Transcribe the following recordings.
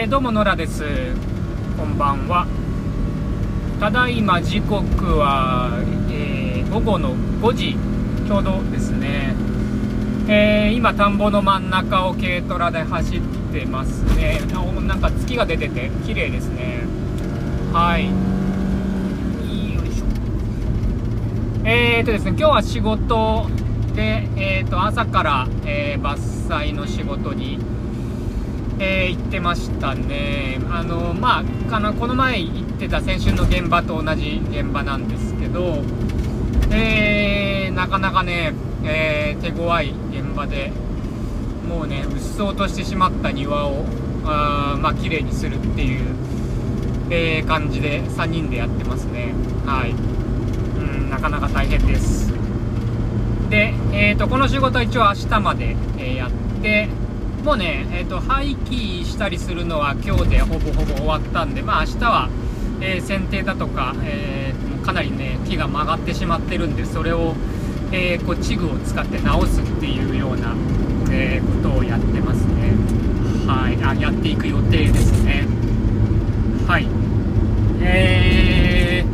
えー、どうも野良です。こんばんは。ただいま時刻は、えー、午後の5時ちょうどですね、えー、今田んぼの真ん中を軽トラで走ってますね。なんか月が出てて綺麗ですね。はい。よいしょ。えーとですね今日は仕事で、えーと朝から、えー、伐採の仕事にえー、行ってましたね、あのまあ、かなこの前行ってた先週の現場と同じ現場なんですけど、えー、なかなかね、えー、手強い現場で、もうね、うっそうとしてしまった庭を、あまあ綺麗にするっていう、えー、感じで3人でやってますね。はい。うん、なかなか大変です。で、えーと、この仕事は一応明日まで、えやって、もうね、えーと、廃棄したりするのは今日でほぼほぼ終わったんで、まあ明日は、えー、剪定だとか、えー、かなりね、木が曲がってしまってるんで、それを、えー、こうチグを使って直すっていうような、えことをやってますね。はい、あ、やっていく予定ですね。はい。え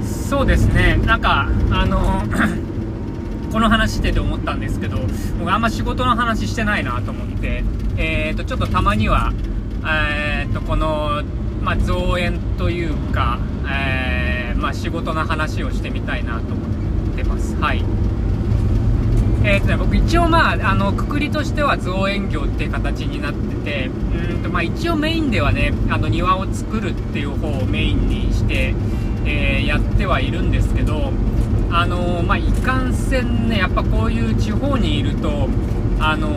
ー、そうですね、なんか、あのこの話してて思ったんですけど、僕あんま仕事の話してないなと思って、えーと、ちょっとたまには、えーと、この、まあ、造園というか、えー、まあ、仕事の話をしてみたいなと思ってます。はい。えーとね、僕一応まあ、あの、くくりとしては造園業っていう形になってて、うんとまあ一応メインではね、あの庭を作るっていう方をメインにして、えー、やってはいるんですけど、あのまあ、いかんせんね、やっぱこういう地方にいると、あの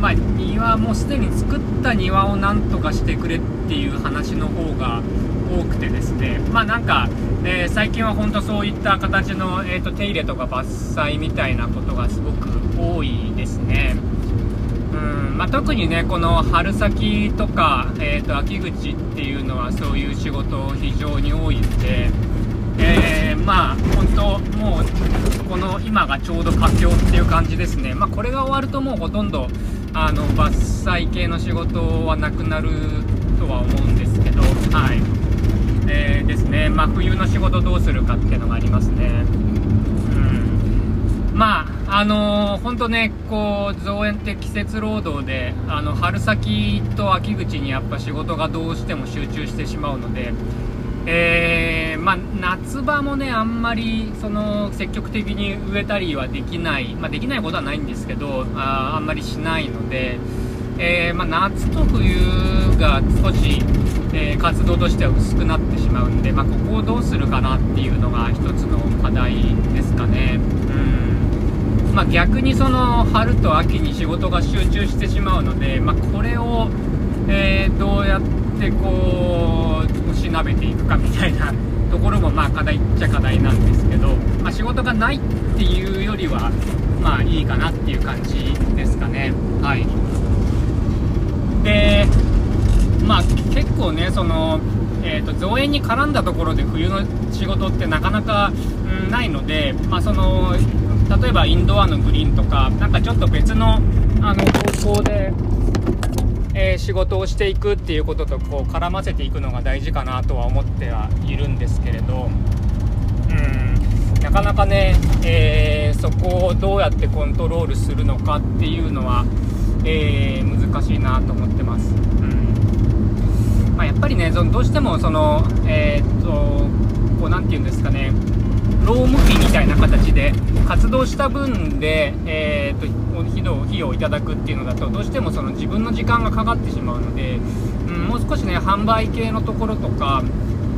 まあ、庭もすでに作った庭をなんとかしてくれっていう話の方が多くてですね、まあなんか、え、最近は本当そういった形の、えーと、手入れとか伐採みたいなことがすごく多いですね。うんまあ、特にね、この春先とか、えーと秋口っていうのはそういう仕事非常に多いんで、えー、まあ本当もうこの今がちょうど佳境っていう感じですね。まあ、これが終わるともうほとんどあの伐採系の仕事はなくなるとは思うんですけどはい、えー、ですね。まあ、冬の仕事どうするかっていうのがありますね。うん。まああのー、本当ねこう造園って季節労働であの春先と秋口にやっぱ仕事がどうしても集中してしまうのでえー、まあ、夏場もね、あんまりその積極的に植えたりはできない、まあ、できないことはないんですけど、ああんまりしないので、えー、まあ、夏と冬が少し、え、活動としては薄くなってしまうんで、ま、ここをどうするかなっていうのが一つの課題ですかね。まあ、逆にその春と秋に仕事が集中してしまうので、まこれを、えどうやってこうしなべていくかみたいなところもまあ課題っちゃ課題なんですけど、まあ、仕事がないっていうよりはまあいいかなっていう感じですかね。はい。でまあ結構ねそのえーと、造園に絡んだところで冬の仕事ってなかなか、うん、ないので、まあ、その例えばインドアのグリーンとかなんかちょっと別のあの方向でえー、仕事をしていくっていうこととこう絡ませていくのが大事かなとは思ってはいるんですけれど、うん、なかなかね、えー、そこをどうやってコントロールするのかっていうのは、えー、難しいなと思ってます。うんまあ、やっぱりねどうしてもその、えー、っとこう何て言うんですかね労務費たいな形で活動した分で、えーと、費用費用をいただくっていうのだとどうしてもその自分の時間がかかってしまうので、うん、もう少しね販売系のところとか、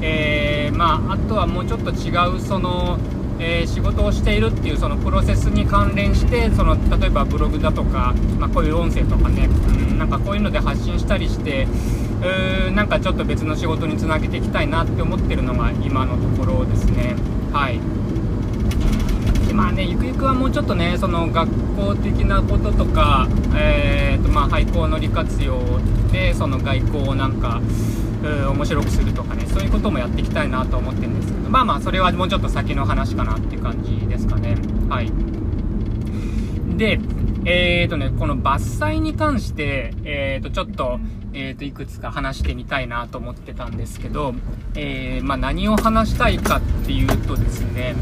えー、まあ、あとはもうちょっと違うそのえー、仕事をしているっていうそのプロセスに関連してその例えばブログだとか、まあ、こういう音声とかね、うん、なんかこういうので発信したりしてうーなんかちょっと別の仕事につなげていきたいなって思ってるのが今のところですね。はいまあねゆくゆくはもうちょっとねその学校的なこととか、えーとまあ、廃校の利活用でその外交をなんか面白くするとかねそういうこともやっていきたいなと思ってるんですけどまあまあそれはもうちょっと先の話かなっていう感じですかね。はい。でえーとね、この伐採に関して、えーと、ちょっと、えーと、いくつか話してみたいなと思ってたんですけど、えー、まあ、何を話したいかっていうとですね、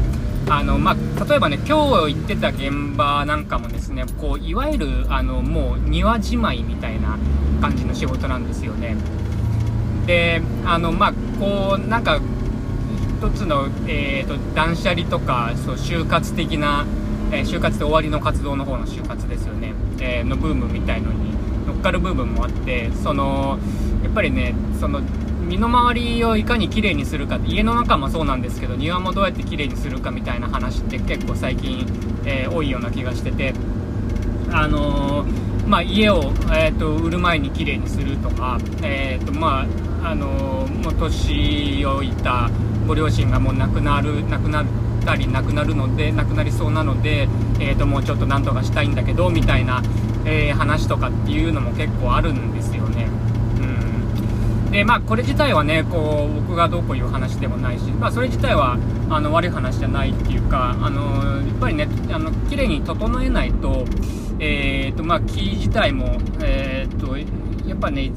あの、まあ、例えばね、今日行ってた現場なんかもですね、こう、いわゆる、あの、もう庭じまいみたいな感じの仕事なんですよね。で、あの、まあ、こう、なんか、一つの、えーと、断捨離とかそう就活的な、えー、就活で終わりの活動の方の就活ですよね、えー、のブームみたいのに乗っかる部分もあってそのやっぱりねその身の回りをいかに綺麗にするか家の中もそうなんですけど庭もどうやって綺麗にするかみたいな話って結構最近、えー、多いような気がしててあの、まあ、家を、えーと、売る前に綺麗にするとか、えーとまああの、もう年老いたご両親がもう亡くなる亡くなるったり亡くなるので亡くなりそうなので、えー、ともうちょっとなんとかしたいんだけどみたいな、えー、話とかっていうのも結構あるんですよね。うんでまあ、これ自体はねこう僕がどうこういう話でもないし、まあ、それ自体はあの悪い話じゃないっていうかあのやっぱりねあの綺麗に整えないと,、えーとまあ、木自体も、えーとやっぱね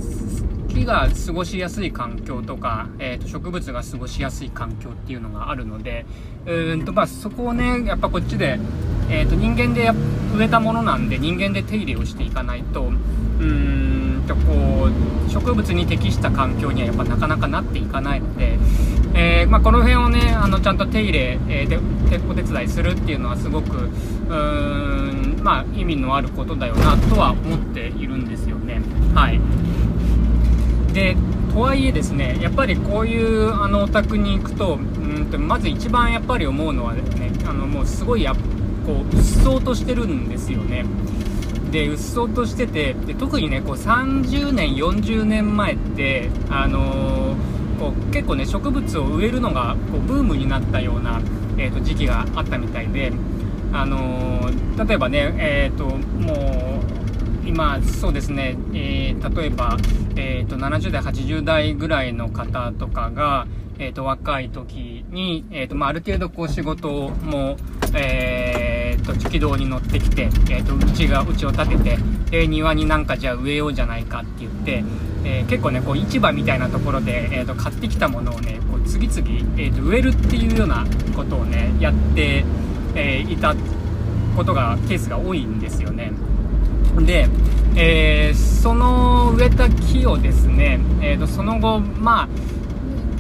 木が過ごしやすい環境とか、えー、と植物が過ごしやすい環境っていうのがあるのでうんと、まあ、そこをねやっぱこっちで、えー、と人間で植えたものなんで人間で手入れをしていかないとうんとこう植物に適した環境にはやっぱなかなかなっていかないので、えー、まあ、この辺をねあのちゃんと手入れ、えー、でお手伝いするっていうのはすごくうーん、まあ、意味のあることだよなとは思っているんですよね。はいでとはいえですねやっぱりこういうあのお宅に行くとうんとまず一番やっぱり思うのはですねあのもうすごいやこううっそうとしてるんですよね。でうっそうとしててで特にねこう30年40年前ってあのー、こう結構ね植物を植えるのがこうブームになったような、えーと、時期があったみたいであのー、例えばねえっ、ー、ともう今、そうですね、えー、例えば、えーと、70代、80代ぐらいの方とかが、えーと、若い時に、えーとまあ、ある程度こう仕事も、えーと、軌道に乗ってきて、えーと、うちがうちを建ててで庭になんかじゃあ植えようじゃないかって言って、えー、結構ねこう市場みたいなところで、えー、と買ってきたものをねこう次々、えー、と植えるっていうようなことをねやって、えー、いたことがケースが多いんですよね。で、えー、その植えた木をですね、えー、とその後、まあ、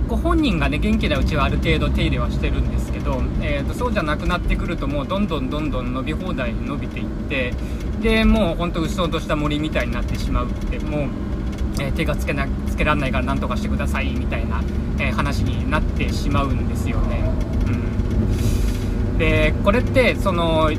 ご本人がね元気なうちはある程度手入れはしてるんですけど、えー、とそうじゃなくなってくるともうどんどんどんどん伸び放題に伸びていってでもうほんとうっそうとした森みたいになってしまうってもう、えー、手がつけなつけられないからなんとかしてくださいみたいな、えー、話になってしまうんですよね。うん、でこれってその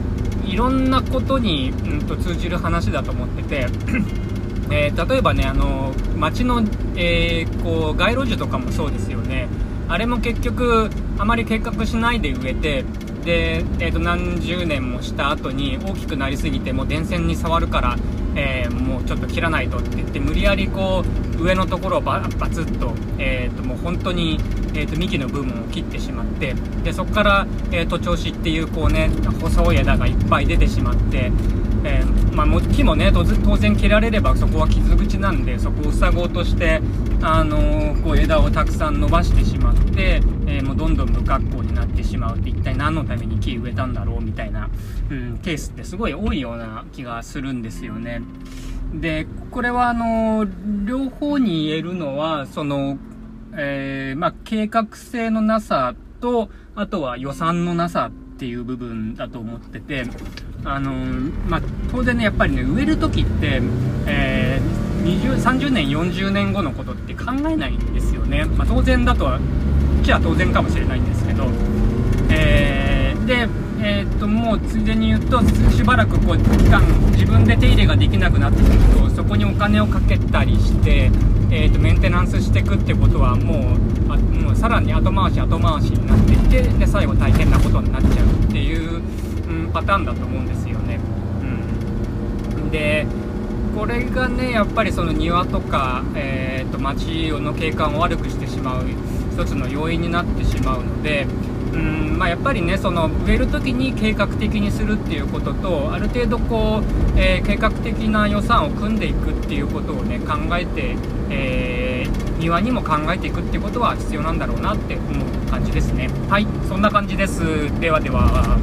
いろんなことに、うん、と通じる話だと思ってて えー、例えばねあの街の、えー、こう街路樹とかもそうですよね。あれも結局あまり計画しないで植えてで、えー、と何十年もした後に大きくなりすぎても電線に触るから、えー、もうちょっと切らないとって言って無理やりこう上のところをババツッと,、えー、ともう本当にえーと、幹の部分を切ってしまってでそこから、えーと、調子っていうこう、ね、細い枝がいっぱい出てしまって、えー、まあ、木もね当然切られればそこは傷口なんでそこを塞ごうとして、あの、こう枝をたくさん伸ばしてしまって、え、もうどんどん不格好ってしまうって一体何のために木植えたんだろうみたいな、うん、ケースってすごい多いような気がするんですよね。でこれはあの両方に言えるのはそのえー、まあ、計画性のなさと、あとは予算のなさっていう部分だと思ってて、あの、まあ、当然ね、やっぱりね、植える時って、えー、20、30年、40年後のことって考えないんですよね。まあ、当然だとは、じゃあ当然かもしれないんですけど、で、えー、っともうついでに言うとしばらくこう期間自分で手入れができなくなってくるとそこにお金をかけたりして、えー、とメンテナンスしていくってことはもうあもうさらに後回し後回しになっていってで最後大変なことになっちゃうっていう、うん、パターンだと思うんですよね。うん、でこれがねやっぱりその庭とか、えー、と街の景観を悪くしてしまう一つの要因になってしまうのでうんまあ、やっぱりねその植える時に計画的にするっていうこととある程度こう、えー、計画的な予算を組んでいくっていうことをね考えて、えー、庭にも考えていくっていうことは必要なんだろうなって思う感じですね。はいそんな感じです。ではでは。